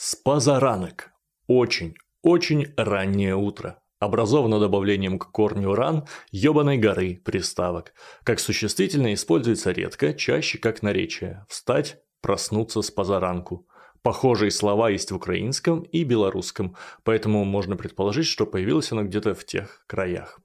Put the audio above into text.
Спазаранок. Очень, очень раннее утро. Образовано добавлением к корню ран ёбаной горы приставок. Как существительное используется редко, чаще как наречие. Встать, проснуться с позаранку. Похожие слова есть в украинском и белорусском, поэтому можно предположить, что появилось оно где-то в тех краях.